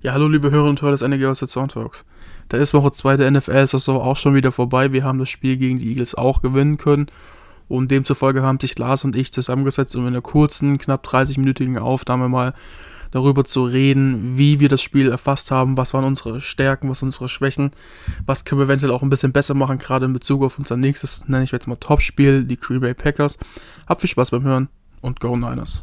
Ja, hallo liebe Hörer und Hörer des NRG aus der Soundtalks. Da ist Woche 2 der NFL-Saison auch schon wieder vorbei. Wir haben das Spiel gegen die Eagles auch gewinnen können. Und demzufolge haben sich Lars und ich zusammengesetzt, um in einer kurzen, knapp 30-minütigen Aufnahme mal darüber zu reden, wie wir das Spiel erfasst haben, was waren unsere Stärken, was unsere Schwächen, was können wir eventuell auch ein bisschen besser machen, gerade in Bezug auf unser nächstes, nenne ich jetzt mal Topspiel, die Green Bay Packers. Habt viel Spaß beim Hören und Go Niners!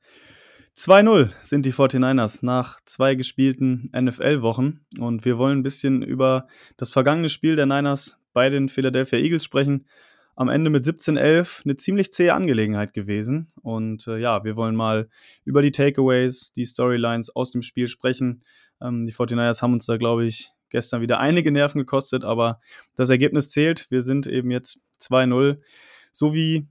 2-0 sind die 49ers nach zwei gespielten NFL-Wochen und wir wollen ein bisschen über das vergangene Spiel der Niners bei den Philadelphia Eagles sprechen. Am Ende mit 17-11 eine ziemlich zähe Angelegenheit gewesen und äh, ja, wir wollen mal über die Takeaways, die Storylines aus dem Spiel sprechen. Ähm, die 49ers haben uns da, glaube ich, gestern wieder einige Nerven gekostet, aber das Ergebnis zählt. Wir sind eben jetzt 2-0, so wie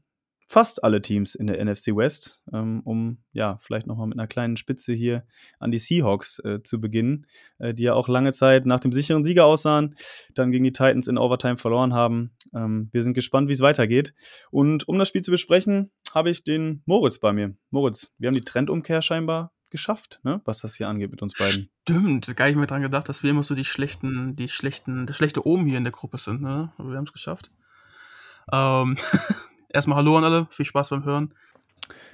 fast alle Teams in der NFC West, ähm, um ja vielleicht nochmal mit einer kleinen Spitze hier an die Seahawks äh, zu beginnen, äh, die ja auch lange Zeit nach dem sicheren Sieger aussahen, dann gegen die Titans in Overtime verloren haben. Ähm, wir sind gespannt, wie es weitergeht. Und um das Spiel zu besprechen, habe ich den Moritz bei mir. Moritz, wir haben die Trendumkehr scheinbar geschafft, ne? was das hier angeht mit uns beiden. Stimmt, gar nicht mehr dran gedacht, dass wir immer so die schlechten, die schlechten, das schlechte Oben hier in der Gruppe sind, ne? Aber wir haben es geschafft. Ähm, erstmal Hallo an alle, viel Spaß beim Hören.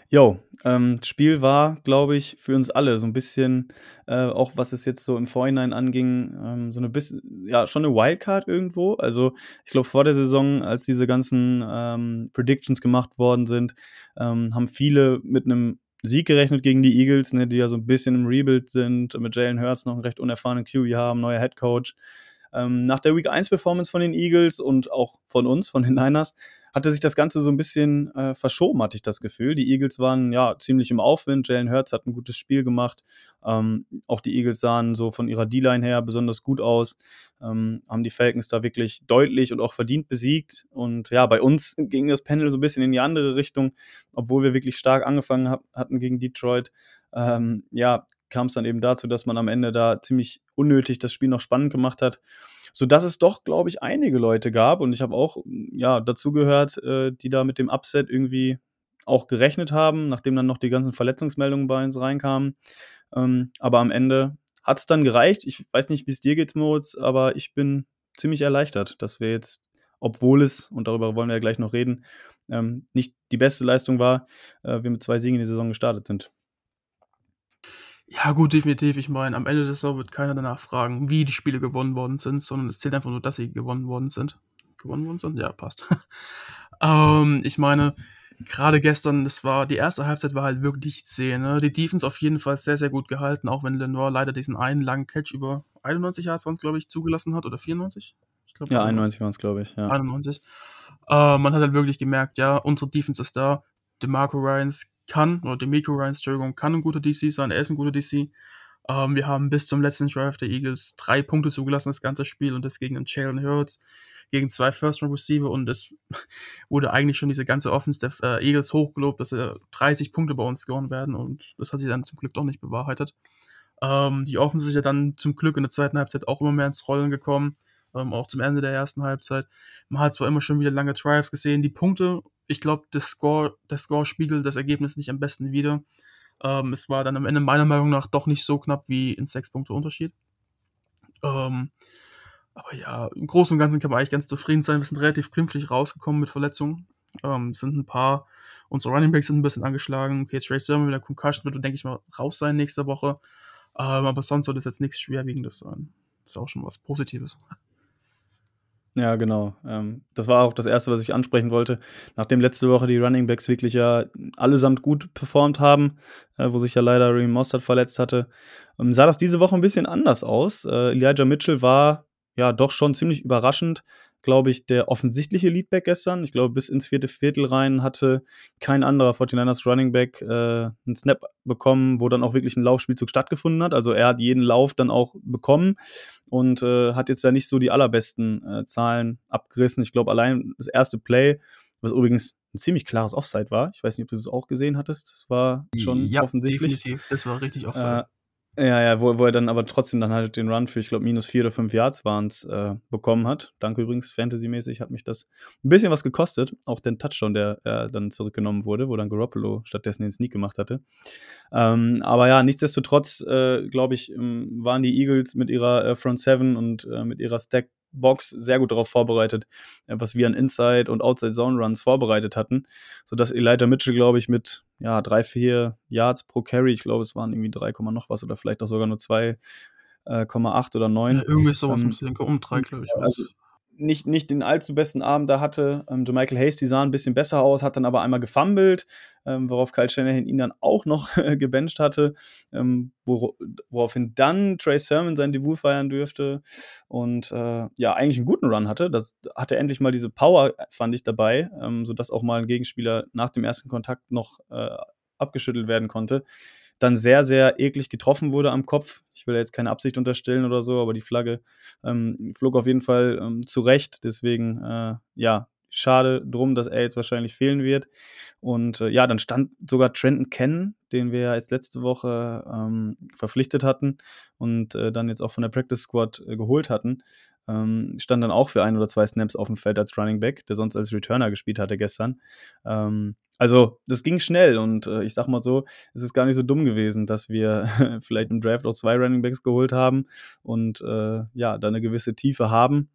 Jo, ähm, Spiel war, glaube ich, für uns alle so ein bisschen, äh, auch was es jetzt so im Vorhinein anging, ähm, so eine bisschen, ja, schon eine Wildcard irgendwo. Also ich glaube, vor der Saison, als diese ganzen ähm, Predictions gemacht worden sind, ähm, haben viele mit einem Sieg gerechnet gegen die Eagles, ne, die ja so ein bisschen im Rebuild sind, mit Jalen Hurts noch einen recht unerfahrenen QB haben, neuer Head Coach. Ähm, nach der Week 1 Performance von den Eagles und auch von uns, von den Niners, hatte sich das Ganze so ein bisschen äh, verschoben, hatte ich das Gefühl. Die Eagles waren ja ziemlich im Aufwind. Jalen Hurts hat ein gutes Spiel gemacht. Ähm, auch die Eagles sahen so von ihrer D-Line her besonders gut aus. Ähm, haben die Falcons da wirklich deutlich und auch verdient besiegt. Und ja, bei uns ging das Panel so ein bisschen in die andere Richtung, obwohl wir wirklich stark angefangen hab, hatten gegen Detroit. Ähm, ja, kam es dann eben dazu, dass man am Ende da ziemlich unnötig das Spiel noch spannend gemacht hat sodass es doch, glaube ich, einige Leute gab und ich habe auch ja dazu gehört, äh, die da mit dem Upset irgendwie auch gerechnet haben, nachdem dann noch die ganzen Verletzungsmeldungen bei uns reinkamen. Ähm, aber am Ende hat es dann gereicht. Ich weiß nicht, wie es dir geht, Moritz, aber ich bin ziemlich erleichtert, dass wir jetzt, obwohl es, und darüber wollen wir ja gleich noch reden, ähm, nicht die beste Leistung war, äh, wir mit zwei Siegen in die Saison gestartet sind. Ja, gut, definitiv. Ich meine, am Ende der Saison wird keiner danach fragen, wie die Spiele gewonnen worden sind, sondern es zählt einfach nur, dass sie gewonnen worden sind. Gewonnen worden sind? Ja, passt. ähm, ich meine, gerade gestern, das war, die erste Halbzeit war halt wirklich zäh, ne? Die Defense auf jeden Fall sehr, sehr gut gehalten, auch wenn Lenore leider diesen einen langen Catch über 91 Yards, glaube ich, zugelassen hat, oder 94? Ich glaub, ja, 91 waren es, glaube ich, ja. 91. Äh, man hat halt wirklich gemerkt, ja, unsere Defense ist da. DeMarco Ryans kann, oder Demico Ryans, Entschuldigung, kann ein guter DC sein, er ist ein guter DC. Ähm, wir haben bis zum letzten Drive der Eagles drei Punkte zugelassen, das ganze Spiel, und das gegen einen Jalen Hurts, gegen zwei First-Round-Receiver, und es wurde eigentlich schon diese ganze Offense der äh, Eagles hochgelobt, dass äh, 30 Punkte bei uns scoren werden, und das hat sich dann zum Glück doch nicht bewahrheitet. Ähm, die Offense ist ja dann zum Glück in der zweiten Halbzeit auch immer mehr ins Rollen gekommen, ähm, auch zum Ende der ersten Halbzeit. Man hat zwar immer schon wieder lange Drives gesehen, die Punkte ich glaube, der Score, der Score spiegelt das Ergebnis nicht am besten wider. Ähm, es war dann am Ende meiner Meinung nach doch nicht so knapp wie in sechs Punkte Unterschied. Ähm, aber ja, im Großen und Ganzen kann man eigentlich ganz zufrieden sein. Wir sind relativ glimpflich rausgekommen mit Verletzungen. Ähm, sind ein paar, unsere Running Backs sind ein bisschen angeschlagen. Okay, Trey Sermon mit der Concussion wird, denke ich mal, raus sein nächste Woche. Ähm, aber sonst soll das jetzt nichts Schwerwiegendes sein. Das ist auch schon was Positives. Ja, genau. Ähm, das war auch das Erste, was ich ansprechen wollte. Nachdem letzte Woche die Running Backs wirklich ja allesamt gut performt haben, äh, wo sich ja leider Raheem Mostert verletzt hatte, ähm, sah das diese Woche ein bisschen anders aus. Äh, Elijah Mitchell war ja doch schon ziemlich überraschend glaube ich, der offensichtliche Leadback gestern. Ich glaube, bis ins vierte Viertel rein hatte kein anderer 49ers Running Back äh, einen Snap bekommen, wo dann auch wirklich ein Laufspielzug stattgefunden hat. Also er hat jeden Lauf dann auch bekommen und äh, hat jetzt ja nicht so die allerbesten äh, Zahlen abgerissen. Ich glaube, allein das erste Play, was übrigens ein ziemlich klares Offside war. Ich weiß nicht, ob du das auch gesehen hattest. Das war schon ja, offensichtlich. Definitiv. Das war richtig Offside. Ja, ja, wo, wo er dann aber trotzdem dann halt den Run für, ich glaube, minus vier oder fünf Yards waren äh, bekommen hat. Danke übrigens, Fantasy-mäßig hat mich das ein bisschen was gekostet. Auch den Touchdown, der äh, dann zurückgenommen wurde, wo dann Garoppolo stattdessen den Sneak gemacht hatte. Ähm, aber ja, nichtsdestotrotz, äh, glaube ich, ähm, waren die Eagles mit ihrer äh, Front Seven und äh, mit ihrer Stack Box sehr gut darauf vorbereitet, äh, was wir an Inside und Outside Zone Runs vorbereitet hatten, sodass Elijah Mitchell, glaube ich, mit ja, drei, vier Yards pro Carry, ich glaube, es waren irgendwie 3, noch was oder vielleicht auch sogar nur 2,8 äh, oder 9. Ja, irgendwie sowas ähm, ein um 3, glaube ich. Also, nicht, nicht den allzu besten Abend da hatte. Ähm, Michael Hasty sah ein bisschen besser aus, hat dann aber einmal gefummelt, ähm, worauf Kyle Shanahan ihn dann auch noch gebencht hatte, ähm, wor woraufhin dann Trey Sermon sein Debüt feiern dürfte und äh, ja, eigentlich einen guten Run hatte. Das hatte endlich mal diese Power, fand ich, dabei, ähm, sodass auch mal ein Gegenspieler nach dem ersten Kontakt noch äh, abgeschüttelt werden konnte dann sehr, sehr eklig getroffen wurde am Kopf. Ich will jetzt keine Absicht unterstellen oder so, aber die Flagge ähm, flog auf jeden Fall ähm, zurecht. Deswegen, äh, ja, schade drum, dass er jetzt wahrscheinlich fehlen wird. Und äh, ja, dann stand sogar Trenton Cannon, den wir ja jetzt letzte Woche ähm, verpflichtet hatten und äh, dann jetzt auch von der Practice Squad äh, geholt hatten, ähm, stand dann auch für ein oder zwei Snaps auf dem Feld als Running Back, der sonst als Returner gespielt hatte gestern. Ähm, also, das ging schnell und äh, ich sag mal so, es ist gar nicht so dumm gewesen, dass wir vielleicht im Draft auch zwei Running Backs geholt haben und äh, ja, da eine gewisse Tiefe haben.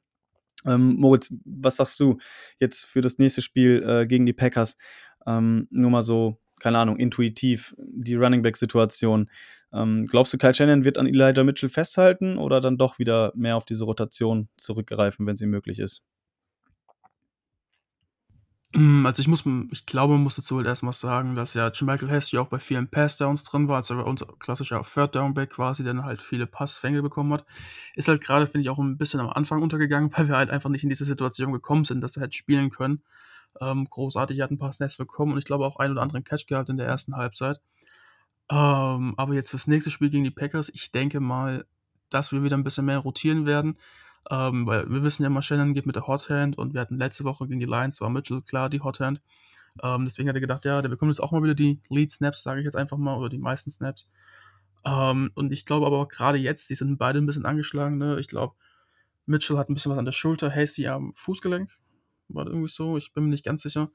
Ähm, Moritz, was sagst du jetzt für das nächste Spiel äh, gegen die Packers? Ähm, nur mal so, keine Ahnung, intuitiv, die Running Back-Situation. Ähm, glaubst du, Kyle Shannon wird an Elijah Mitchell festhalten oder dann doch wieder mehr auf diese Rotation zurückgreifen, wenn sie möglich ist? Hm, also ich muss ich glaube, man muss dazu halt erst mal sagen, dass ja Michael Hasty auch bei vielen Pass-Downs drin war, also unser klassischer Third-Down-Back quasi, der dann halt viele Passfänge bekommen hat. Ist halt gerade, finde ich, auch ein bisschen am Anfang untergegangen, weil wir halt einfach nicht in diese Situation gekommen sind, dass er halt spielen können. Ähm, großartig, er hat ein paar Snaps bekommen und ich glaube auch einen oder anderen Catch gehabt in der ersten Halbzeit. Ähm, aber jetzt fürs nächste Spiel gegen die Packers, ich denke mal, dass wir wieder ein bisschen mehr rotieren werden. Ähm, weil wir wissen ja mal, Shannon geht mit der Hot Hand und wir hatten letzte Woche gegen die Lions, war Mitchell klar die Hot Hand. Ähm, deswegen hat er gedacht, ja, der bekommt jetzt auch mal wieder die Lead Snaps, sage ich jetzt einfach mal, oder die meisten Snaps. Ähm, und ich glaube aber auch gerade jetzt, die sind beide ein bisschen angeschlagen. Ne? Ich glaube, Mitchell hat ein bisschen was an der Schulter, Hasty am Fußgelenk. War irgendwie so, ich bin mir nicht ganz sicher.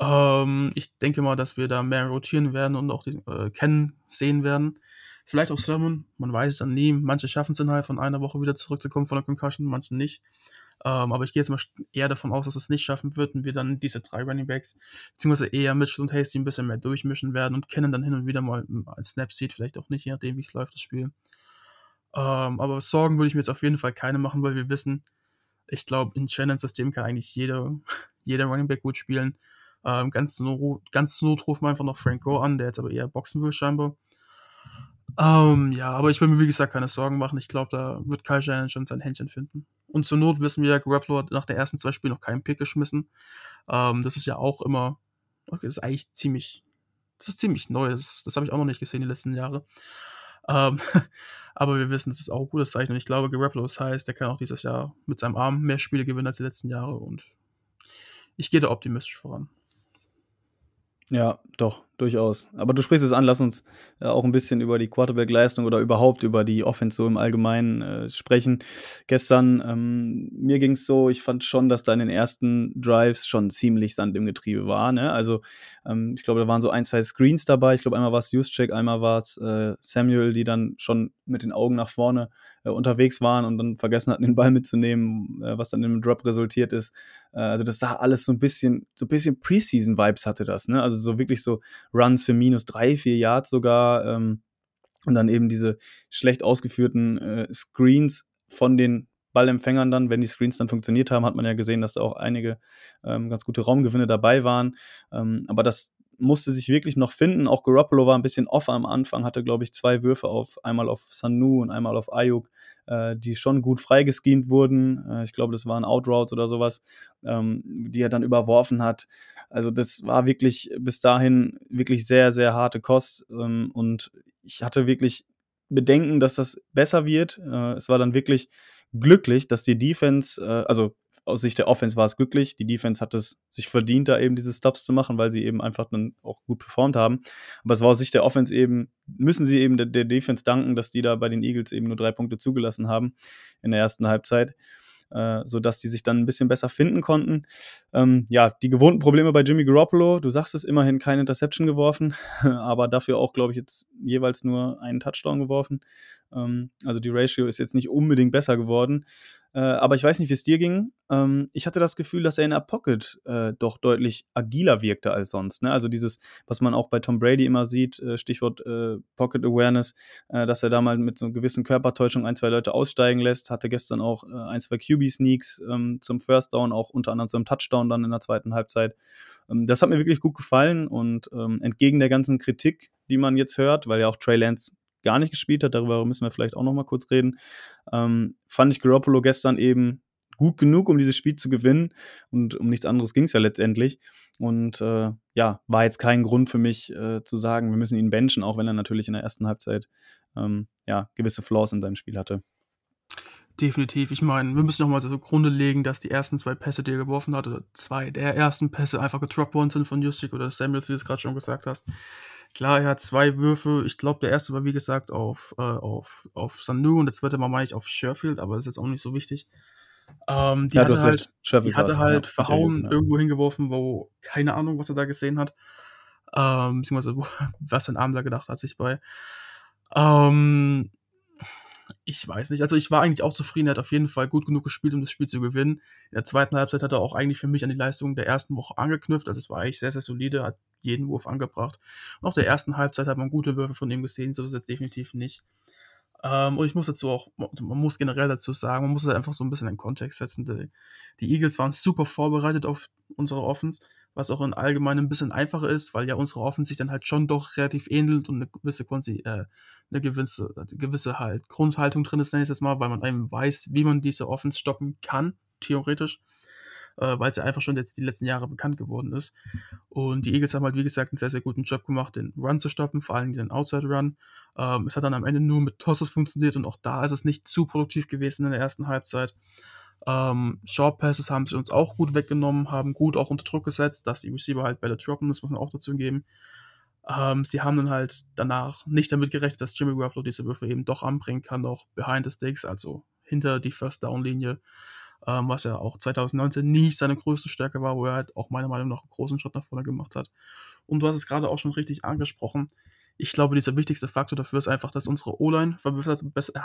Ähm, ich denke mal, dass wir da mehr rotieren werden und auch die äh, Kennen sehen werden. Vielleicht auch Sermon, man weiß es dann nie. Manche schaffen es innerhalb von einer Woche wieder zurückzukommen von der Concussion, manche nicht. Ähm, aber ich gehe jetzt mal eher davon aus, dass es nicht schaffen wird und wir dann diese drei Running Backs, beziehungsweise eher Mitchell und Hasty ein bisschen mehr durchmischen werden und kennen dann hin und wieder mal ein Snap sieht, vielleicht auch nicht, je nachdem, wie es läuft, das Spiel. Ähm, aber Sorgen würde ich mir jetzt auf jeden Fall keine machen, weil wir wissen, ich glaube, in Shannons System kann eigentlich jeder, jeder Running Back gut spielen. Ähm, ganz, not, ganz Not rufen wir einfach noch Frank Go an, der jetzt aber eher boxen will, scheinbar. Ähm, ja, aber ich will mir wie gesagt keine Sorgen machen. Ich glaube, da wird Kyle Shanahan schon sein Händchen finden. Und zur Not wissen wir ja, Garoppolo hat nach der ersten zwei Spielen noch keinen Pick geschmissen. Ähm, das ist ja auch immer, okay, das ist eigentlich ziemlich, das ist ziemlich neu. Das, das habe ich auch noch nicht gesehen die letzten Jahre. Ähm, aber wir wissen, das ist auch ein gutes Zeichen. Und ich glaube, Garoppolo ist heiß. Der kann auch dieses Jahr mit seinem Arm mehr Spiele gewinnen als die letzten Jahre. Und ich gehe da optimistisch voran. Ja, doch, durchaus. Aber du sprichst es an, lass uns äh, auch ein bisschen über die Quarterback-Leistung oder überhaupt über die Offense so im Allgemeinen äh, sprechen. Gestern, ähm, mir ging es so, ich fand schon, dass da in den ersten Drives schon ziemlich Sand im Getriebe war. Ne? Also, ähm, ich glaube, da waren so ein, zwei Screens dabei. Ich glaube, einmal war es Juszczyk, einmal war es äh, Samuel, die dann schon mit den Augen nach vorne äh, unterwegs waren und dann vergessen hatten, den Ball mitzunehmen, äh, was dann im Drop resultiert ist. Äh, also, das sah alles so ein bisschen, so ein bisschen Preseason-Vibes hatte das. Ne? Also, so wirklich so Runs für minus drei, vier Yards sogar. Ähm, und dann eben diese schlecht ausgeführten äh, Screens von den Ballempfängern dann, wenn die Screens dann funktioniert haben, hat man ja gesehen, dass da auch einige ähm, ganz gute Raumgewinne dabei waren. Ähm, aber das musste sich wirklich noch finden. Auch Garoppolo war ein bisschen off am Anfang, hatte, glaube ich, zwei Würfe auf einmal auf Sanu und einmal auf Ayuk, äh, die schon gut freigeschemt wurden. Äh, ich glaube, das waren Outroutes oder sowas, ähm, die er dann überworfen hat. Also das war wirklich bis dahin wirklich sehr, sehr harte Kost. Ähm, und ich hatte wirklich Bedenken, dass das besser wird. Äh, es war dann wirklich glücklich, dass die Defense, äh, also aus Sicht der Offense war es glücklich. Die Defense hat es sich verdient, da eben diese Stops zu machen, weil sie eben einfach dann auch gut performt haben. Aber es war aus Sicht der Offense eben, müssen sie eben der, der Defense danken, dass die da bei den Eagles eben nur drei Punkte zugelassen haben in der ersten Halbzeit äh, sodass die sich dann ein bisschen besser finden konnten. Ähm, ja, die gewohnten Probleme bei Jimmy Garoppolo, du sagst es immerhin, keine Interception geworfen, aber dafür auch, glaube ich, jetzt jeweils nur einen Touchdown geworfen. Ähm, also die Ratio ist jetzt nicht unbedingt besser geworden. Äh, aber ich weiß nicht, wie es dir ging. Ähm, ich hatte das Gefühl, dass er in der Pocket äh, doch deutlich agiler wirkte als sonst. Ne? Also dieses, was man auch bei Tom Brady immer sieht, äh, Stichwort äh, Pocket Awareness, äh, dass er da mal mit so einer gewissen Körpertäuschung ein, zwei Leute aussteigen lässt. Hatte gestern auch ein, zwei QB-Sneaks ähm, zum First Down, auch unter anderem zum Touchdown dann in der zweiten Halbzeit. Ähm, das hat mir wirklich gut gefallen und ähm, entgegen der ganzen Kritik, die man jetzt hört, weil ja auch Trey Lance gar nicht gespielt hat, darüber müssen wir vielleicht auch noch mal kurz reden, ähm, fand ich Garoppolo gestern eben gut genug, um dieses Spiel zu gewinnen. Und um nichts anderes ging es ja letztendlich. Und äh, ja, war jetzt kein Grund für mich äh, zu sagen, wir müssen ihn benchen, auch wenn er natürlich in der ersten Halbzeit ähm, ja, gewisse Flaws in seinem Spiel hatte. Definitiv. Ich meine, wir müssen nochmal so Grunde legen, dass die ersten zwei Pässe, die er geworfen hat, oder zwei der ersten Pässe einfach getroppt worden sind von Justik oder Samuels, wie du es gerade schon gesagt hast. Klar, er hat zwei Würfe. Ich glaube, der erste war, wie gesagt, auf, äh, auf, auf Sanu und der zweite war, meine ich, auf Sherfield, aber das ist jetzt auch nicht so wichtig. Ähm, die ja, hatte halt, die hatte halt ja, verhauen, ja. irgendwo hingeworfen, wo keine Ahnung, was er da gesehen hat. Ähm, beziehungsweise, wo, was sein Arm da gedacht hat, sich bei. Ähm, ich weiß nicht. Also ich war eigentlich auch zufrieden. Er hat auf jeden Fall gut genug gespielt, um das Spiel zu gewinnen. In der zweiten Halbzeit hat er auch eigentlich für mich an die Leistung der ersten Woche angeknüpft. Also es war eigentlich sehr, sehr solide, hat jeden Wurf angebracht. Und auch der ersten Halbzeit hat man gute Würfe von ihm gesehen, so ist es jetzt definitiv nicht. Ähm, und ich muss dazu auch, man muss generell dazu sagen, man muss es einfach so ein bisschen in den Kontext setzen. Die, die Eagles waren super vorbereitet auf unsere Offense was auch in allgemein ein bisschen einfacher ist, weil ja unsere Offense sich dann halt schon doch relativ ähnelt und eine gewisse, äh, eine gewisse, gewisse halt Grundhaltung drin ist, nenne ich es jetzt mal, weil man einem weiß, wie man diese Offense stoppen kann, theoretisch, äh, weil es ja einfach schon jetzt die letzten Jahre bekannt geworden ist. Und die Eagles haben halt, wie gesagt, einen sehr, sehr guten Job gemacht, den Run zu stoppen, vor allem den Outside Run. Ähm, es hat dann am Ende nur mit Tosses funktioniert und auch da ist es nicht zu produktiv gewesen in der ersten Halbzeit. Ähm, Short Passes haben sie uns auch gut weggenommen, haben gut auch unter Druck gesetzt, dass die Receiver halt Bälle droppen, das muss man auch dazu geben. Ähm, sie haben dann halt danach nicht damit gerechnet, dass Jimmy Garoppolo diese Würfe eben doch anbringen kann, auch behind the sticks, also hinter die First Down Linie, ähm, was ja auch 2019 nie seine größte Stärke war, wo er halt auch meiner Meinung nach einen großen Schritt nach vorne gemacht hat. Und du hast es gerade auch schon richtig angesprochen. Ich glaube, dieser wichtigste Faktor dafür ist einfach, dass unsere O-Line verbessert,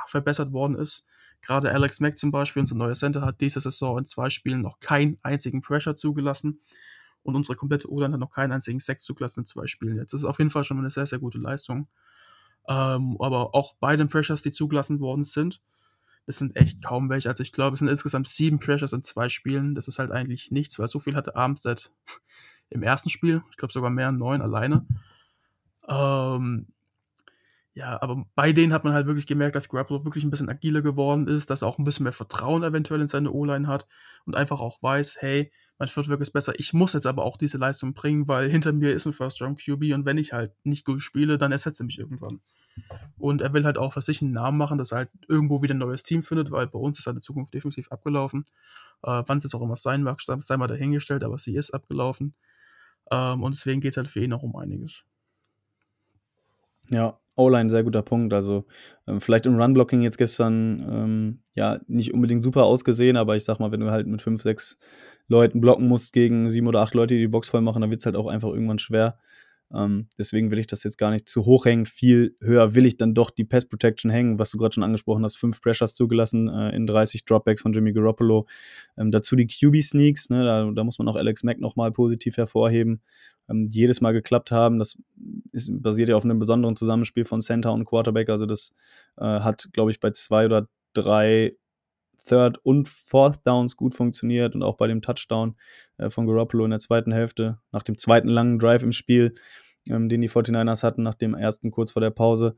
verbessert worden ist. Gerade Alex Mack zum Beispiel, unser neuer Center, hat diese Saison in zwei Spielen noch keinen einzigen Pressure zugelassen. Und unsere komplette O-Line hat noch keinen einzigen Sack zugelassen in zwei Spielen jetzt. Das ist auf jeden Fall schon eine sehr, sehr gute Leistung. Ähm, aber auch bei den Pressures, die zugelassen worden sind, das sind echt kaum welche. Also ich glaube, es sind insgesamt sieben Pressures in zwei Spielen. Das ist halt eigentlich nichts, weil so viel hatte Armstead im ersten Spiel. Ich glaube sogar mehr, neun alleine. Ähm, ja, aber bei denen hat man halt wirklich gemerkt, dass Garoppolo wirklich ein bisschen agiler geworden ist, dass er auch ein bisschen mehr Vertrauen eventuell in seine O-Line hat und einfach auch weiß, hey, mein Footwork ist besser, ich muss jetzt aber auch diese Leistung bringen, weil hinter mir ist ein First-Round QB und wenn ich halt nicht gut spiele, dann ersetzt er mich irgendwann. Und er will halt auch für sich einen Namen machen, dass er halt irgendwo wieder ein neues Team findet, weil bei uns ist seine Zukunft definitiv abgelaufen. Äh, Wann es jetzt auch immer sein mag, sei mal dahingestellt, aber sie ist abgelaufen. Ähm, und deswegen geht es halt für ihn auch um einiges. Ja, O-Line, sehr guter Punkt. Also ähm, vielleicht im Run-Blocking jetzt gestern ähm, ja nicht unbedingt super ausgesehen, aber ich sag mal, wenn du halt mit fünf, sechs Leuten blocken musst gegen sieben oder acht Leute, die die Box voll machen, dann wird es halt auch einfach irgendwann schwer. Ähm, deswegen will ich das jetzt gar nicht zu hoch hängen. Viel höher will ich dann doch die Pass Protection hängen, was du gerade schon angesprochen hast. Fünf Pressures zugelassen äh, in 30 Dropbacks von Jimmy Garoppolo. Ähm, dazu die QB Sneaks, ne, da, da, muss man auch Alex Mack nochmal positiv hervorheben. Ähm, die jedes Mal geklappt haben. Das ist, basiert ja auf einem besonderen Zusammenspiel von Center und Quarterback. Also das äh, hat, glaube ich, bei zwei oder drei Third und Fourth Downs gut funktioniert und auch bei dem Touchdown äh, von Garoppolo in der zweiten Hälfte, nach dem zweiten langen Drive im Spiel, ähm, den die 49ers hatten, nach dem ersten kurz vor der Pause,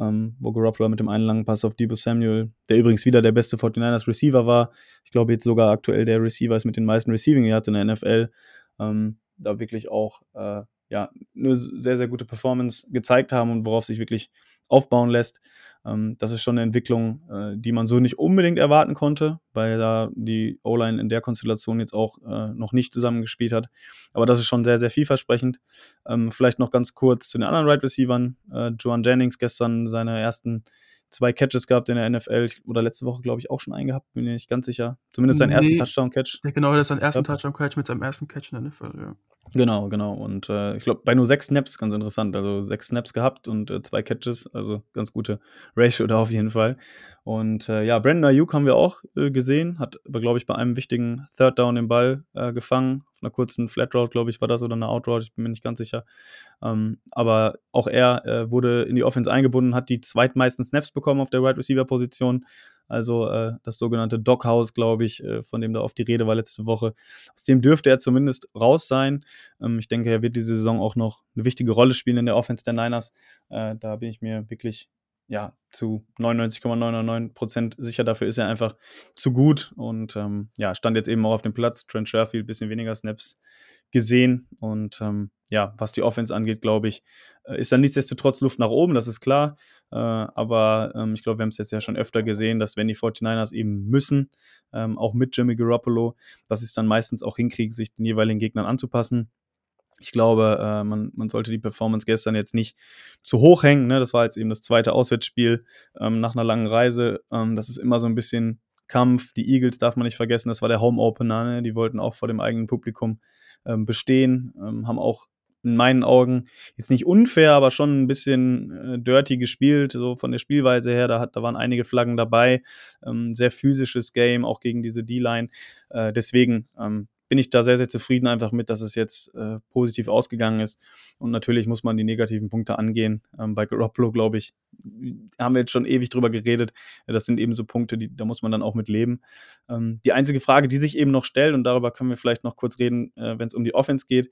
ähm, wo Garoppolo mit dem einen langen Pass auf Debo Samuel, der übrigens wieder der beste 49ers Receiver war, ich glaube jetzt sogar aktuell der Receiver ist mit den meisten Receiving Yards in der NFL, ähm, da wirklich auch äh, ja, eine sehr, sehr gute Performance gezeigt haben und worauf sich wirklich aufbauen lässt. Ähm, das ist schon eine Entwicklung, äh, die man so nicht unbedingt erwarten konnte, weil da die O-Line in der Konstellation jetzt auch äh, noch nicht zusammengespielt hat. Aber das ist schon sehr, sehr vielversprechend. Ähm, vielleicht noch ganz kurz zu den anderen Right Receivern. Äh, Joan Jennings gestern seine ersten zwei Catches gehabt in der NFL oder letzte Woche, glaube ich, auch schon einen gehabt, bin mir nicht ganz sicher. Zumindest seinen nee, ersten Touchdown-Catch. Genau, das ist sein ersten Touchdown-Catch mit seinem ersten Catch in der NFL, ja. Genau, genau. Und äh, ich glaube, bei nur sechs Snaps ganz interessant. Also sechs Snaps gehabt und äh, zwei Catches, also ganz gute Ratio da auf jeden Fall. Und äh, ja, Brandon Ayuk haben wir auch äh, gesehen, hat glaube ich, bei einem wichtigen Third Down den Ball äh, gefangen. Auf einer kurzen Flat Route, glaube ich, war das oder eine Out Route, ich bin mir nicht ganz sicher. Ähm, aber auch er äh, wurde in die Offense eingebunden, hat die zweitmeisten Snaps bekommen auf der Wide right Receiver Position. Also äh, das sogenannte Doghouse, glaube ich, äh, von dem da oft die Rede war letzte Woche. Aus dem dürfte er zumindest raus sein. Ähm, ich denke, er wird diese Saison auch noch eine wichtige Rolle spielen in der Offense der Niners. Äh, da bin ich mir wirklich ja, zu 99,999 Prozent sicher. Dafür ist er einfach zu gut und ähm, ja, stand jetzt eben auch auf dem Platz. Trent Sherfield bisschen weniger Snaps gesehen und ähm, ja, was die Offense angeht, glaube ich, äh, ist da nichtsdestotrotz Luft nach oben, das ist klar. Äh, aber ähm, ich glaube, wir haben es jetzt ja schon öfter gesehen, dass wenn die 49ers eben müssen, ähm, auch mit Jimmy Garoppolo, dass sie es dann meistens auch hinkriegen, sich den jeweiligen Gegnern anzupassen. Ich glaube, äh, man, man sollte die Performance gestern jetzt nicht zu hoch hängen. Ne? Das war jetzt eben das zweite Auswärtsspiel ähm, nach einer langen Reise. Ähm, das ist immer so ein bisschen Kampf. Die Eagles darf man nicht vergessen, das war der Home Opener. Ne? Die wollten auch vor dem eigenen Publikum ähm, bestehen, ähm, haben auch in meinen Augen jetzt nicht unfair, aber schon ein bisschen äh, dirty gespielt, so von der Spielweise her. Da, hat, da waren einige Flaggen dabei. Ähm, sehr physisches Game, auch gegen diese D-Line. Äh, deswegen ähm, bin ich da sehr, sehr zufrieden einfach mit, dass es jetzt äh, positiv ausgegangen ist. Und natürlich muss man die negativen Punkte angehen. Ähm, bei Garoppolo, glaube ich, haben wir jetzt schon ewig drüber geredet. Das sind eben so Punkte, die, da muss man dann auch mit leben. Ähm, die einzige Frage, die sich eben noch stellt, und darüber können wir vielleicht noch kurz reden, äh, wenn es um die Offense geht,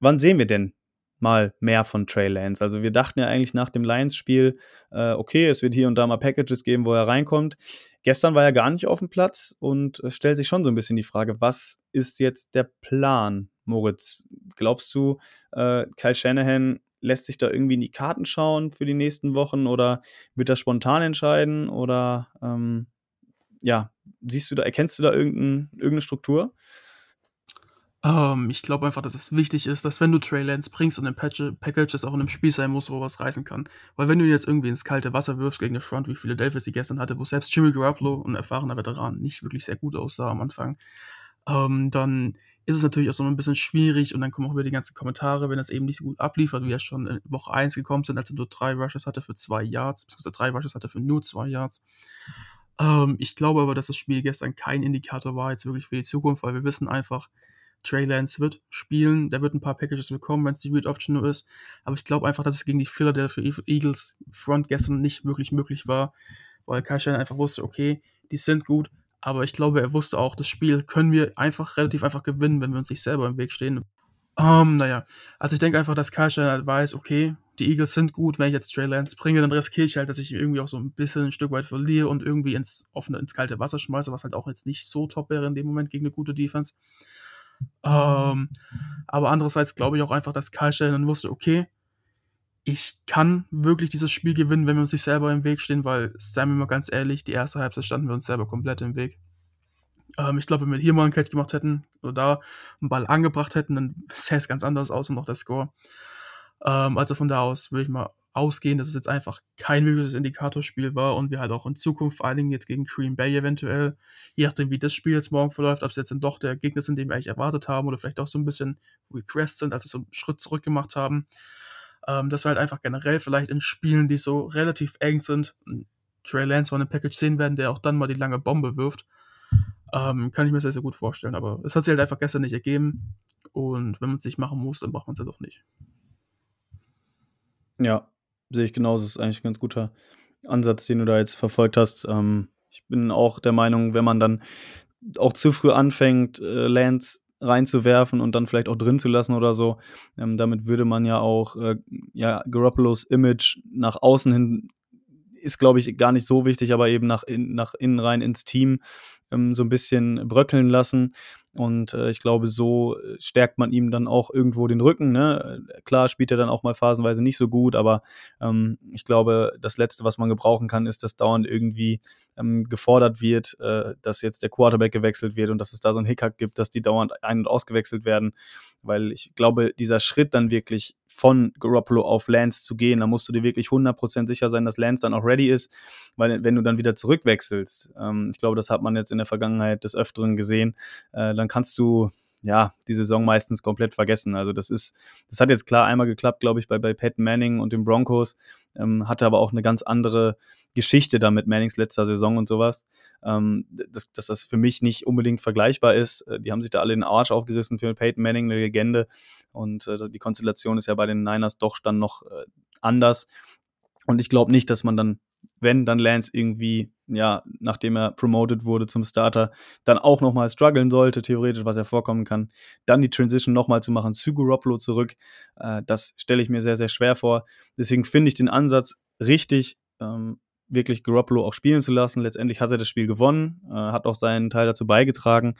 wann sehen wir denn mal mehr von Trey Lance? Also wir dachten ja eigentlich nach dem Lions-Spiel, äh, okay, es wird hier und da mal Packages geben, wo er reinkommt. Gestern war er gar nicht auf dem Platz und es stellt sich schon so ein bisschen die Frage, was ist jetzt der Plan, Moritz? Glaubst du, äh, Kyle Shanahan lässt sich da irgendwie in die Karten schauen für die nächsten Wochen oder wird er spontan entscheiden oder ähm, ja, siehst du da, erkennst du da irgendein, irgendeine Struktur? Ähm, ich glaube einfach, dass es wichtig ist, dass wenn du Trey Lance bringst in einem Package, das auch in einem Spiel sein muss, wo was reißen kann. Weil wenn du ihn jetzt irgendwie ins kalte Wasser wirfst gegen eine Front, wie Philadelphia sie gestern hatte, wo selbst Jimmy Garoppolo, ein erfahrener Veteran, nicht wirklich sehr gut aussah am Anfang, ähm, dann ist es natürlich auch so ein bisschen schwierig und dann kommen auch wieder die ganzen Kommentare, wenn es eben nicht so gut abliefert, wie er schon in Woche 1 gekommen sind, als er nur drei Rushes hatte für zwei Yards, beziehungsweise drei Rushes hatte für nur zwei Yards. Ähm, ich glaube aber, dass das Spiel gestern kein Indikator war jetzt wirklich für die Zukunft, weil wir wissen einfach, Trey Lance wird spielen, der wird ein paar Packages bekommen, wenn es die Read Option nur ist. Aber ich glaube einfach, dass es gegen die Philadelphia Eagles Front gestern nicht wirklich möglich war, weil Kai Shannon einfach wusste, okay, die sind gut, aber ich glaube, er wusste auch, das Spiel können wir einfach relativ einfach gewinnen, wenn wir uns nicht selber im Weg stehen. Ähm, naja, also ich denke einfach, dass Kai Shannon halt weiß, okay, die Eagles sind gut, wenn ich jetzt Trey Lance bringe, dann riskiere ich halt, dass ich irgendwie auch so ein bisschen ein Stück weit verliere und irgendwie ins offene, ins kalte Wasser schmeiße, was halt auch jetzt nicht so top wäre in dem Moment gegen eine gute Defense. Ähm, aber andererseits glaube ich auch einfach, dass Kyle dann wusste, okay, ich kann wirklich dieses Spiel gewinnen, wenn wir uns nicht selber im Weg stehen, weil, seien wir mal ganz ehrlich, die erste Halbzeit standen wir uns selber komplett im Weg. Ähm, ich glaube, wenn wir hier mal einen Catch gemacht hätten oder da einen Ball angebracht hätten, dann sähe es ganz anders aus und noch der Score. Ähm, also von da aus würde ich mal ausgehen, dass es jetzt einfach kein mögliches Indikatorspiel war und wir halt auch in Zukunft, vor allen Dingen jetzt gegen Green Bay eventuell, je nachdem, wie das Spiel jetzt morgen verläuft, ob es jetzt dann doch der Gegner sind, den wir eigentlich erwartet haben oder vielleicht auch so ein bisschen regressed sind, also so einen Schritt zurück gemacht haben, ähm, dass wir halt einfach generell vielleicht in Spielen, die so relativ eng sind, Trey Lance mal eine Package sehen werden, der auch dann mal die lange Bombe wirft. Ähm, kann ich mir sehr, sehr gut vorstellen. Aber es hat sich halt einfach gestern nicht ergeben. Und wenn man es nicht machen muss, dann braucht man es ja halt doch nicht. Ja, sehe ich genauso. Das ist eigentlich ein ganz guter Ansatz, den du da jetzt verfolgt hast. Ähm, Ich bin auch der Meinung, wenn man dann auch zu früh anfängt, äh, Lance reinzuwerfen und dann vielleicht auch drin zu lassen oder so, ähm, damit würde man ja auch äh, ja, Garoppolos Image nach außen hin ist, glaube ich, gar nicht so wichtig, aber eben nach, in, nach innen rein ins Team ähm, so ein bisschen bröckeln lassen. Und äh, ich glaube, so äh, stärkt man ihm dann auch irgendwo den Rücken. Ne? Klar spielt er dann auch mal phasenweise nicht so gut, aber ähm, ich glaube, das Letzte, was man gebrauchen kann, ist, dass dauernd irgendwie ähm, gefordert wird, äh, dass jetzt der Quarterback gewechselt wird und dass es da so einen Hickhack gibt, dass die dauernd ein- und ausgewechselt werden. Weil ich glaube, dieser Schritt dann wirklich von Garoppolo auf Lance zu gehen, da musst du dir wirklich 100% sicher sein, dass Lance dann auch ready ist, weil wenn du dann wieder zurückwechselst, ähm, ich glaube, das hat man jetzt in der Vergangenheit des Öfteren gesehen, äh, dann kannst du ja, die Saison meistens komplett vergessen. Also das ist, das hat jetzt klar einmal geklappt, glaube ich, bei, bei Peyton Manning und den Broncos, ähm, hatte aber auch eine ganz andere Geschichte da mit Mannings letzter Saison und sowas, ähm, dass, dass das für mich nicht unbedingt vergleichbar ist. Äh, die haben sich da alle den Arsch aufgerissen für Peyton Manning, eine Legende. Und äh, die Konstellation ist ja bei den Niners doch dann noch äh, anders. Und ich glaube nicht, dass man dann wenn dann Lance irgendwie, ja, nachdem er promoted wurde zum Starter, dann auch nochmal strugglen sollte, theoretisch, was ja vorkommen kann, dann die Transition nochmal zu machen zu Garoppolo zurück, äh, das stelle ich mir sehr, sehr schwer vor. Deswegen finde ich den Ansatz richtig, ähm, wirklich Garoppolo auch spielen zu lassen. Letztendlich hat er das Spiel gewonnen, äh, hat auch seinen Teil dazu beigetragen.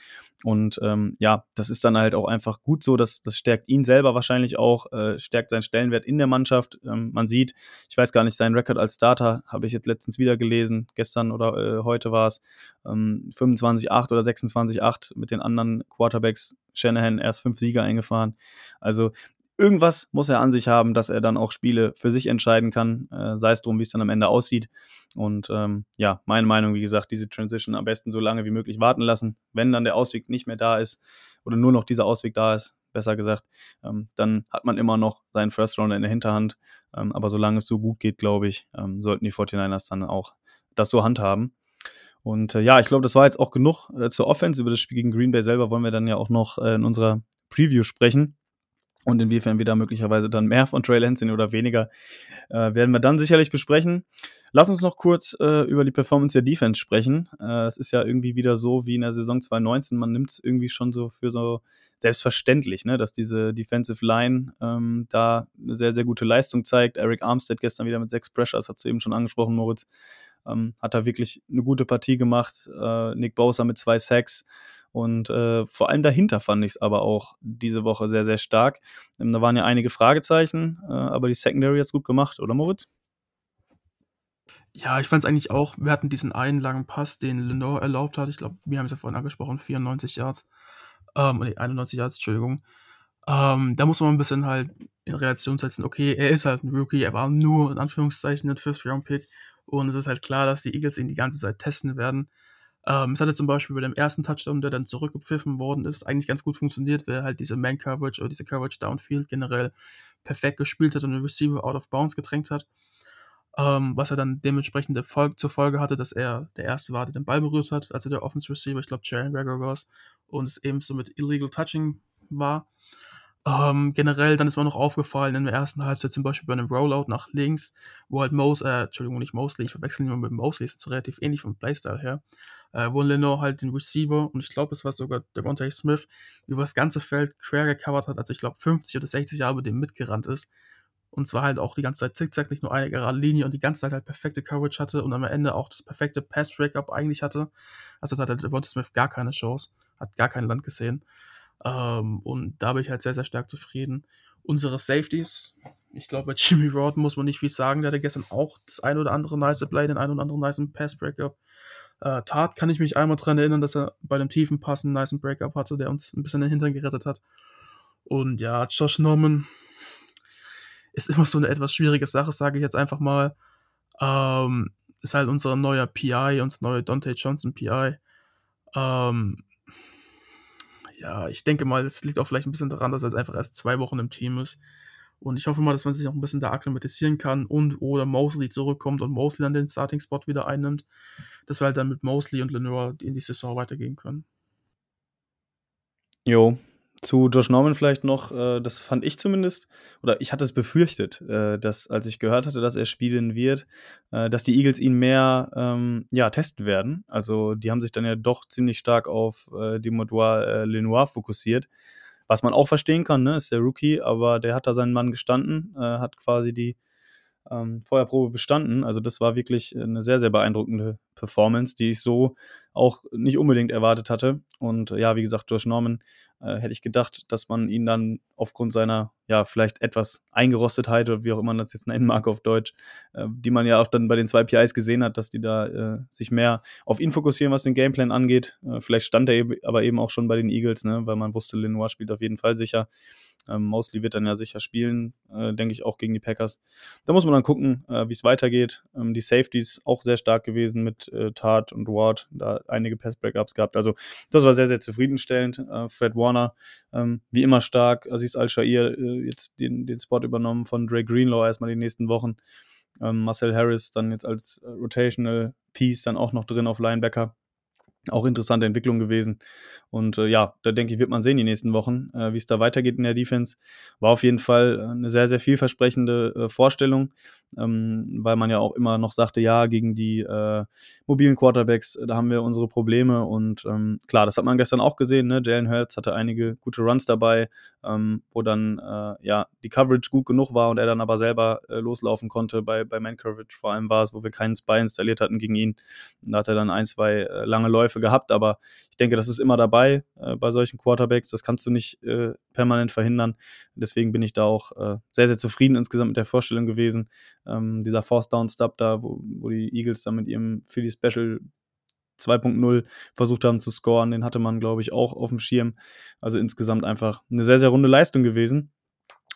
Und ähm, ja, das ist dann halt auch einfach gut so. Das, das stärkt ihn selber wahrscheinlich auch, äh, stärkt seinen Stellenwert in der Mannschaft. Ähm, man sieht, ich weiß gar nicht, sein Rekord als Starter habe ich jetzt letztens wieder gelesen, gestern oder äh, heute war es ähm, 25-8 oder 26-8 mit den anderen Quarterbacks. Shanahan erst fünf Sieger eingefahren. Also irgendwas muss er an sich haben, dass er dann auch Spiele für sich entscheiden kann, äh, sei es drum, wie es dann am Ende aussieht. Und ähm, ja, meine Meinung, wie gesagt, diese Transition am besten so lange wie möglich warten lassen. Wenn dann der Ausweg nicht mehr da ist oder nur noch dieser Ausweg da ist, besser gesagt, ähm, dann hat man immer noch seinen First Rounder in der Hinterhand. Ähm, aber solange es so gut geht, glaube ich, ähm, sollten die 49ers dann auch das so handhaben. Und äh, ja, ich glaube, das war jetzt auch genug äh, zur Offense. Über das Spiel gegen Green Bay selber wollen wir dann ja auch noch äh, in unserer Preview sprechen und inwiefern wir da möglicherweise dann mehr von Trey Lance sehen oder weniger, äh, werden wir dann sicherlich besprechen. Lass uns noch kurz äh, über die Performance der Defense sprechen. Äh, es ist ja irgendwie wieder so wie in der Saison 2019, man nimmt es irgendwie schon so für so selbstverständlich, ne, dass diese Defensive Line ähm, da eine sehr, sehr gute Leistung zeigt. Eric Armstead gestern wieder mit sechs Pressures, hast du eben schon angesprochen, Moritz. Ähm, hat da wirklich eine gute Partie gemacht. Äh, Nick Bosa mit zwei Sacks. Und äh, vor allem dahinter fand ich es aber auch diese Woche sehr, sehr stark. Ähm, da waren ja einige Fragezeichen, äh, aber die Secondary hat es gut gemacht, oder Moritz? Ja, ich fand es eigentlich auch, wir hatten diesen einen langen Pass, den Lenore erlaubt hat. Ich glaube, wir haben es ja vorhin angesprochen, 94 Yards. Ähm, nee, 91 Yards, Entschuldigung. Ähm, da muss man ein bisschen halt in Relation setzen, okay, er ist halt ein Rookie, er war nur in Anführungszeichen ein Fifth-Round-Pick und es ist halt klar, dass die Eagles ihn die ganze Zeit testen werden. Ähm, es hatte zum Beispiel bei dem ersten Touchdown, der dann zurückgepfiffen worden ist, eigentlich ganz gut funktioniert, weil halt diese Man-Coverage oder diese Coverage Downfield generell perfekt gespielt hat und den Receiver out of bounds gedrängt hat. Ähm, was er dann dementsprechend Folge, zur Folge hatte, dass er der Erste war, der den Ball berührt hat, also der Offense Receiver, ich glaube Jalen Rager war es, und es eben so mit Illegal Touching war. Ähm, generell, dann ist mir noch aufgefallen in der ersten Halbzeit zum Beispiel bei einem Rollout nach links, wo halt Mosley, äh, Entschuldigung, nicht Mosley, ich verwechsel ihn immer mit Mosley, ist so relativ ähnlich vom Playstyle her, äh, wo Lenore halt den Receiver, und ich glaube, es war sogar Devontae Smith, über das ganze Feld quer gecovert hat, also ich glaube 50 oder 60 Jahre mit dem mitgerannt ist. Und zwar halt auch die ganze Zeit zickzack, nicht nur eine gerade Linie und die ganze Zeit halt perfekte Coverage hatte und am Ende auch das perfekte Pass-Breakup eigentlich hatte. Also hat Devontae Smith gar keine Chance, hat gar kein Land gesehen. Ähm, und da bin ich halt sehr, sehr stark zufrieden. Unsere Safeties, ich glaube, bei Jimmy Rod muss man nicht viel sagen. Der hatte gestern auch das ein oder andere nice Play, den ein oder anderen nice Pass-Breakup. Äh, Tat kann ich mich einmal daran erinnern, dass er bei dem tiefen Pass einen nice Breakup hatte, der uns ein bisschen den Hintern gerettet hat. Und ja, Josh Norman ist immer so eine etwas schwierige Sache, sage ich jetzt einfach mal. Ähm, ist halt unser neuer PI, unser neuer Dante Johnson PI. Ähm, ja, ich denke mal, es liegt auch vielleicht ein bisschen daran, dass er jetzt einfach erst zwei Wochen im Team ist. Und ich hoffe mal, dass man sich auch ein bisschen da akklimatisieren kann und oder Mosley zurückkommt und Mosley dann den Starting-Spot wieder einnimmt, dass wir halt dann mit Mosley und Lenore in die Saison weitergehen können. Jo, Zu Josh Norman vielleicht noch, äh, das fand ich zumindest, oder ich hatte es befürchtet, äh, dass, als ich gehört hatte, dass er spielen wird, äh, dass die Eagles ihn mehr ähm, ja, testen werden. Also die haben sich dann ja doch ziemlich stark auf äh, Dimodois äh, Lenoir fokussiert. Was man auch verstehen kann, ne, ist der Rookie, aber der hat da seinen Mann gestanden, äh, hat quasi die ähm, Feuerprobe bestanden. Also das war wirklich eine sehr, sehr beeindruckende Performance, die ich so auch nicht unbedingt erwartet hatte. Und ja, wie gesagt, durch Norman äh, hätte ich gedacht, dass man ihn dann aufgrund seiner, ja, vielleicht etwas Eingerostetheit oder wie auch immer man das jetzt nennen mag auf Deutsch, äh, die man ja auch dann bei den zwei PIs gesehen hat, dass die da äh, sich mehr auf ihn fokussieren, was den Gameplan angeht. Äh, vielleicht stand er aber eben auch schon bei den Eagles, ne, weil man wusste, Lenoir spielt auf jeden Fall sicher. Ähm, Mosley wird dann ja sicher spielen, äh, denke ich, auch gegen die Packers. Da muss man dann gucken, äh, wie es weitergeht. Ähm, die Safeties auch sehr stark gewesen mit äh, Tart und Ward, da einige Pass-Breakups gehabt. Also das war sehr, sehr zufriedenstellend. Äh, Fred Warner, ähm, wie immer stark. Aziz Al-Shair äh, jetzt den, den Spot übernommen von Dre Greenlaw erstmal die nächsten Wochen. Ähm, Marcel Harris dann jetzt als äh, Rotational Piece dann auch noch drin auf Linebacker auch interessante Entwicklung gewesen. Und äh, ja, da denke ich, wird man sehen die nächsten Wochen, äh, wie es da weitergeht in der Defense. War auf jeden Fall äh, eine sehr, sehr vielversprechende äh, Vorstellung, ähm, weil man ja auch immer noch sagte, ja, gegen die äh, mobilen Quarterbacks, äh, da haben wir unsere Probleme. Und ähm, klar, das hat man gestern auch gesehen. Ne? Jalen Hurts hatte einige gute Runs dabei, ähm, wo dann ja die Coverage gut genug war und er dann aber selber loslaufen konnte. Bei, bei Man Coverage vor allem war es, wo wir keinen Spy installiert hatten gegen ihn. Und da hat er dann ein, zwei lange Läufe Läufe gehabt, aber ich denke, das ist immer dabei äh, bei solchen Quarterbacks. Das kannst du nicht äh, permanent verhindern. Deswegen bin ich da auch äh, sehr, sehr zufrieden insgesamt mit der Vorstellung gewesen. Ähm, dieser Force Down Stop da, wo, wo die Eagles dann mit ihrem Philly Special 2.0 versucht haben zu scoren, den hatte man, glaube ich, auch auf dem Schirm. Also insgesamt einfach eine sehr, sehr runde Leistung gewesen.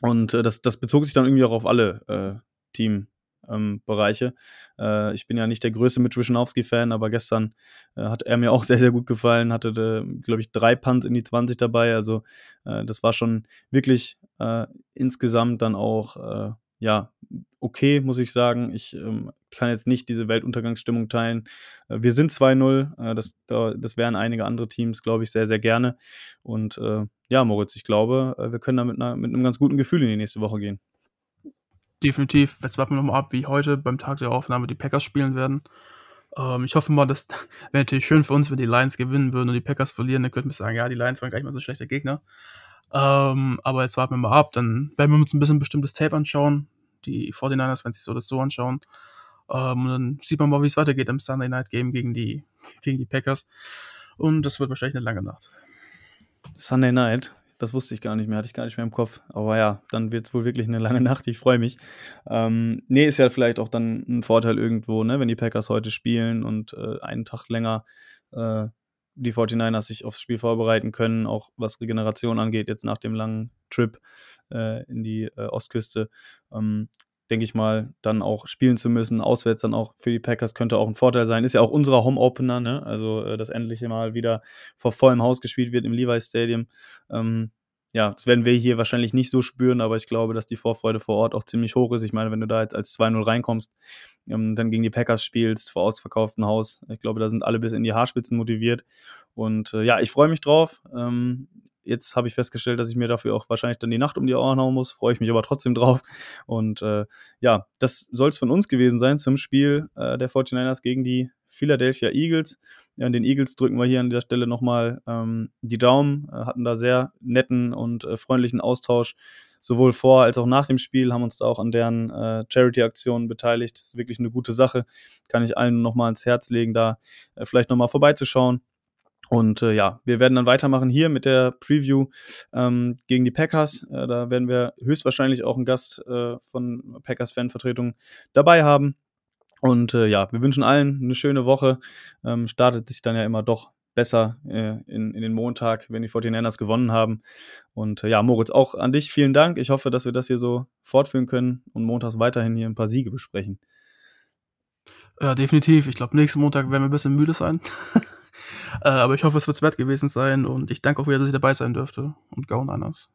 Und äh, das, das bezog sich dann irgendwie auch auf alle äh, Team, ähm, Bereiche. Äh, ich bin ja nicht der größte Mitch Wischnowski-Fan, aber gestern äh, hat er mir auch sehr, sehr gut gefallen. Hatte, äh, glaube ich, drei Punts in die 20 dabei. Also äh, das war schon wirklich äh, insgesamt dann auch, äh, ja, okay, muss ich sagen. Ich ähm, kann jetzt nicht diese Weltuntergangsstimmung teilen. wir sind 2-0. das, das wären einige andere Teams, glaube ich, sehr, sehr gerne. Und ja, Moritz, ich glaube, wir können da mit, einer, mit einem ganz guten Gefühl in die nächste Woche gehen definitiv. Jetzt warten wir nochmal ab, wie heute beim Tag der Aufnahme die Packers spielen werden. Ähm, ich hoffe mal, das wäre natürlich schön für uns, wenn die Lions gewinnen würden und die Packers verlieren. Dann könnten wir sagen, ja, die Lions waren gar nicht mal so ein schlechter Gegner. Ähm, aber jetzt warten wir mal ab. Dann werden wir uns ein bisschen bestimmtes Tape anschauen. Die 49ers werden sich so das so anschauen. Ähm, und dann sieht man mal, wie es weitergeht im Sunday Night Game gegen die, gegen die Packers. Und das wird wahrscheinlich eine lange Nacht. Sunday Night. Das wusste ich gar nicht mehr, hatte ich gar nicht mehr im Kopf. Aber ja, dann wird es wohl wirklich eine lange Nacht. Ich freue mich. Ähm, nee, ist ja vielleicht auch dann ein Vorteil irgendwo, ne, wenn die Packers heute spielen und äh, einen Tag länger äh, die 49ers sich aufs Spiel vorbereiten können, auch was Regeneration angeht, jetzt nach dem langen Trip äh, in die äh, Ostküste. Ähm, denke ich mal, dann auch spielen zu müssen. Auswärts dann auch für die Packers könnte auch ein Vorteil sein. Ist ja auch unserer Home-Opener, ne? Also, äh, dass endlich mal wieder vor vollem Haus gespielt wird im Levi Stadium. Ähm, ja, das werden wir hier wahrscheinlich nicht so spüren, aber ich glaube, dass die Vorfreude vor Ort auch ziemlich hoch ist. Ich meine, wenn du da jetzt als 2-0 reinkommst, ähm, dann gegen die Packers spielst, vor ausverkauftem Haus, ich glaube, da sind alle bis in die Haarspitzen motiviert. Und äh, ja, ich freue mich drauf. Ähm, Jetzt habe ich festgestellt, dass ich mir dafür auch wahrscheinlich dann die Nacht um die Ohren hauen muss. Freue ich mich aber trotzdem drauf. Und äh, ja, das soll es von uns gewesen sein zum Spiel äh, der 49ers gegen die Philadelphia Eagles. Ja, den Eagles drücken wir hier an der Stelle nochmal ähm, die Daumen. Äh, hatten da sehr netten und äh, freundlichen Austausch sowohl vor als auch nach dem Spiel, haben uns da auch an deren äh, Charity-Aktionen beteiligt. Das ist wirklich eine gute Sache. Kann ich allen nochmal ans Herz legen, da äh, vielleicht nochmal vorbeizuschauen. Und äh, ja, wir werden dann weitermachen hier mit der Preview ähm, gegen die Packers. Äh, da werden wir höchstwahrscheinlich auch einen Gast äh, von Packers-Fanvertretung dabei haben. Und äh, ja, wir wünschen allen eine schöne Woche. Ähm, startet sich dann ja immer doch besser äh, in, in den Montag, wenn die 49ers gewonnen haben. Und äh, ja, Moritz, auch an dich vielen Dank. Ich hoffe, dass wir das hier so fortführen können und montags weiterhin hier ein paar Siege besprechen. Ja, definitiv. Ich glaube, nächsten Montag werden wir ein bisschen müde sein. Äh, aber ich hoffe, es wird wert gewesen sein und ich danke auch wieder, dass ich dabei sein dürfte und Go Niners.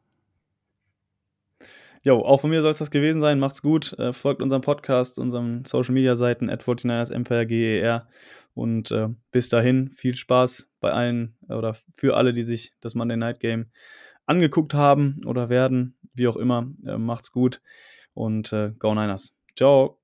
Jo, auch von mir soll es das gewesen sein. Macht's gut. Äh, folgt unserem Podcast, unseren Social Media Seiten at 49ers Empire GER. Und äh, bis dahin viel Spaß bei allen oder für alle, die sich das Monday Night Game angeguckt haben oder werden. Wie auch immer, äh, macht's gut und äh, Go Niners. Ciao.